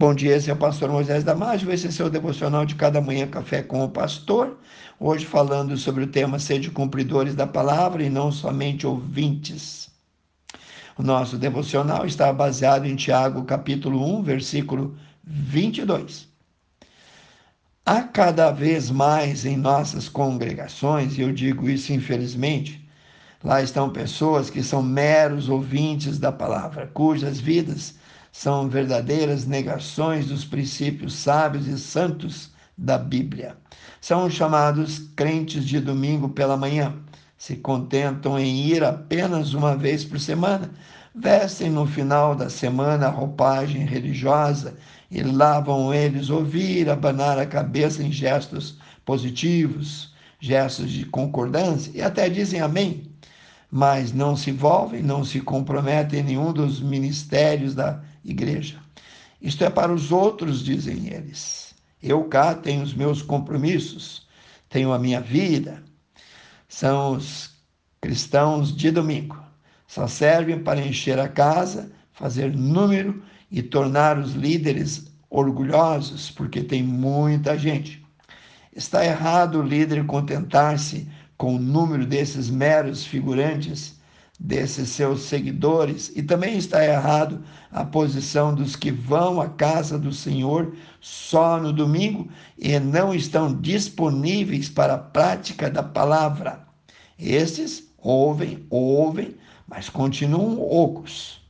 Bom dia, esse é o pastor Moisés Damásio, esse é seu devocional de cada manhã, Café com o Pastor. Hoje falando sobre o tema Sede Cumpridores da Palavra e não somente ouvintes. O nosso devocional está baseado em Tiago, capítulo 1, versículo 22. Há cada vez mais em nossas congregações, e eu digo isso infelizmente, lá estão pessoas que são meros ouvintes da palavra, cujas vidas são verdadeiras negações dos princípios sábios e santos da Bíblia. São chamados crentes de domingo pela manhã. Se contentam em ir apenas uma vez por semana, vestem no final da semana a roupagem religiosa e lavam eles ouvir, abanar a cabeça em gestos positivos, gestos de concordância e até dizem amém, mas não se envolvem, não se comprometem em nenhum dos ministérios da igreja. Isto é para os outros, dizem eles. Eu cá tenho os meus compromissos, tenho a minha vida. São os cristãos de domingo. Só servem para encher a casa, fazer número e tornar os líderes orgulhosos, porque tem muita gente. Está errado o líder contentar-se com o número desses meros figurantes desses seus seguidores, e também está errado a posição dos que vão à casa do Senhor só no domingo e não estão disponíveis para a prática da palavra. Esses ouvem, ouvem, mas continuam ocos,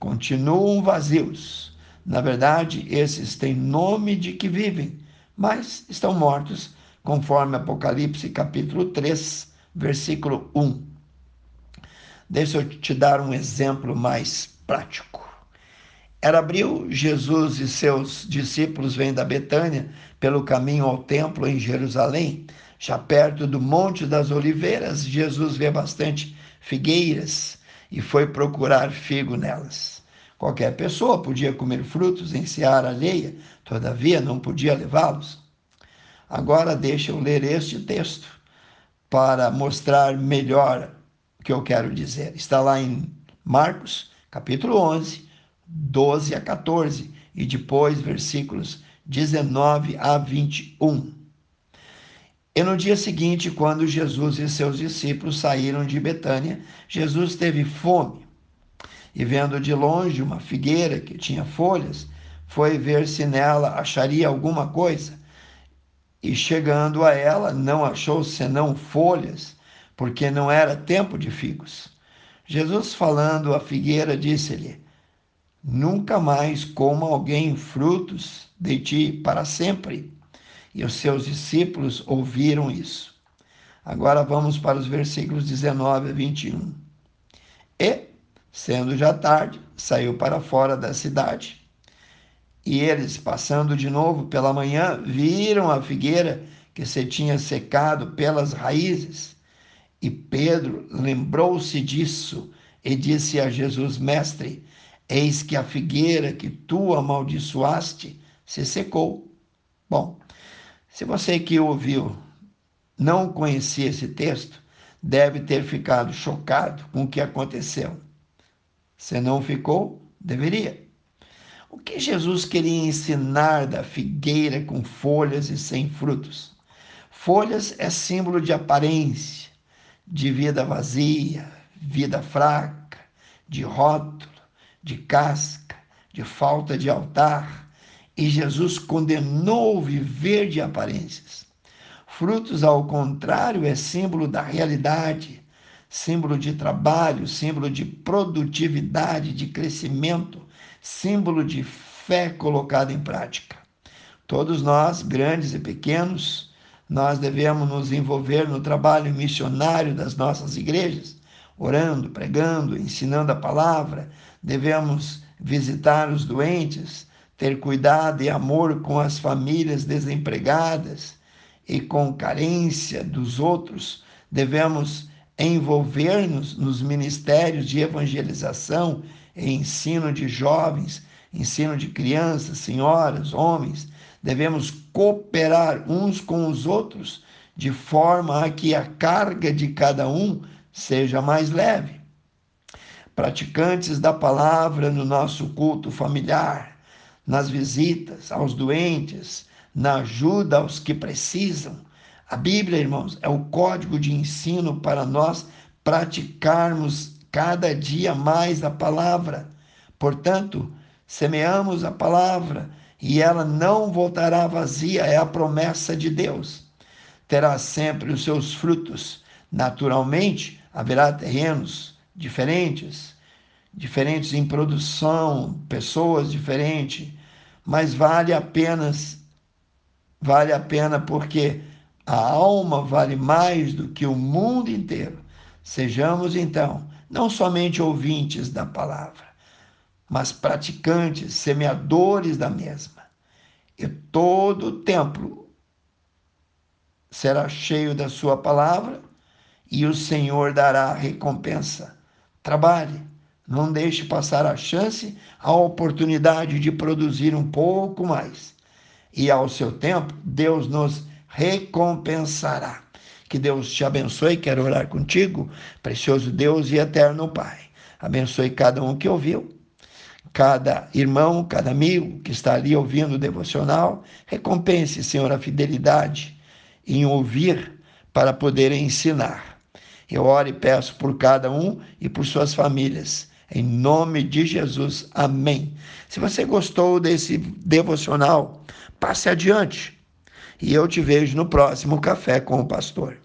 continuam vazios. Na verdade, esses têm nome de que vivem, mas estão mortos, conforme Apocalipse capítulo 3, versículo 1. Deixa eu te dar um exemplo mais prático. Era abril, Jesus e seus discípulos vêm da Betânia pelo caminho ao templo em Jerusalém. Já perto do Monte das Oliveiras, Jesus vê bastante figueiras e foi procurar figo nelas. Qualquer pessoa podia comer frutos em seara alheia, todavia não podia levá-los. Agora deixa eu ler este texto para mostrar melhor que eu quero dizer. Está lá em Marcos, capítulo 11, 12 a 14, e depois versículos 19 a 21. E no dia seguinte, quando Jesus e seus discípulos saíram de Betânia, Jesus teve fome. E vendo de longe uma figueira que tinha folhas, foi ver se nela acharia alguma coisa. E chegando a ela, não achou senão folhas, porque não era tempo de figos. Jesus, falando à figueira, disse-lhe: Nunca mais coma alguém frutos de ti para sempre. E os seus discípulos ouviram isso. Agora vamos para os versículos 19 a 21. E, sendo já tarde, saiu para fora da cidade. E eles, passando de novo pela manhã, viram a figueira que se tinha secado pelas raízes. E Pedro lembrou-se disso e disse a Jesus: Mestre, eis que a figueira que tu amaldiçoaste se secou. Bom, se você que ouviu não conhecia esse texto, deve ter ficado chocado com o que aconteceu. Se não ficou, deveria. O que Jesus queria ensinar da figueira com folhas e sem frutos? Folhas é símbolo de aparência de vida vazia, vida fraca, de rótulo, de casca, de falta de altar. E Jesus condenou viver de aparências. Frutos, ao contrário, é símbolo da realidade, símbolo de trabalho, símbolo de produtividade, de crescimento, símbolo de fé colocada em prática. Todos nós, grandes e pequenos, nós devemos nos envolver no trabalho missionário das nossas igrejas, orando, pregando, ensinando a palavra. Devemos visitar os doentes, ter cuidado e amor com as famílias desempregadas e com carência dos outros. Devemos envolver-nos nos ministérios de evangelização e ensino de jovens, ensino de crianças, senhoras, homens devemos cooperar uns com os outros, de forma a que a carga de cada um seja mais leve. Praticantes da palavra no nosso culto familiar, nas visitas aos doentes, na ajuda aos que precisam. A Bíblia, irmãos, é o código de ensino para nós praticarmos cada dia mais a palavra. Portanto, semeamos a palavra e ela não voltará vazia, é a promessa de Deus. Terá sempre os seus frutos. Naturalmente, haverá terrenos diferentes, diferentes em produção, pessoas diferentes, mas vale apenas vale a pena porque a alma vale mais do que o mundo inteiro. Sejamos então não somente ouvintes da palavra, mas praticantes, semeadores da mesma. E todo o templo será cheio da sua palavra e o Senhor dará recompensa. Trabalhe, não deixe passar a chance, a oportunidade de produzir um pouco mais. E ao seu tempo, Deus nos recompensará. Que Deus te abençoe. Quero orar contigo, precioso Deus e eterno Pai. Abençoe cada um que ouviu, cada irmão, cada amigo que está ali ouvindo o devocional. Recompense, Senhor, a fidelidade em ouvir para poder ensinar. Eu oro e peço por cada um e por suas famílias. Em nome de Jesus. Amém. Se você gostou desse devocional, passe adiante. E eu te vejo no próximo Café com o Pastor.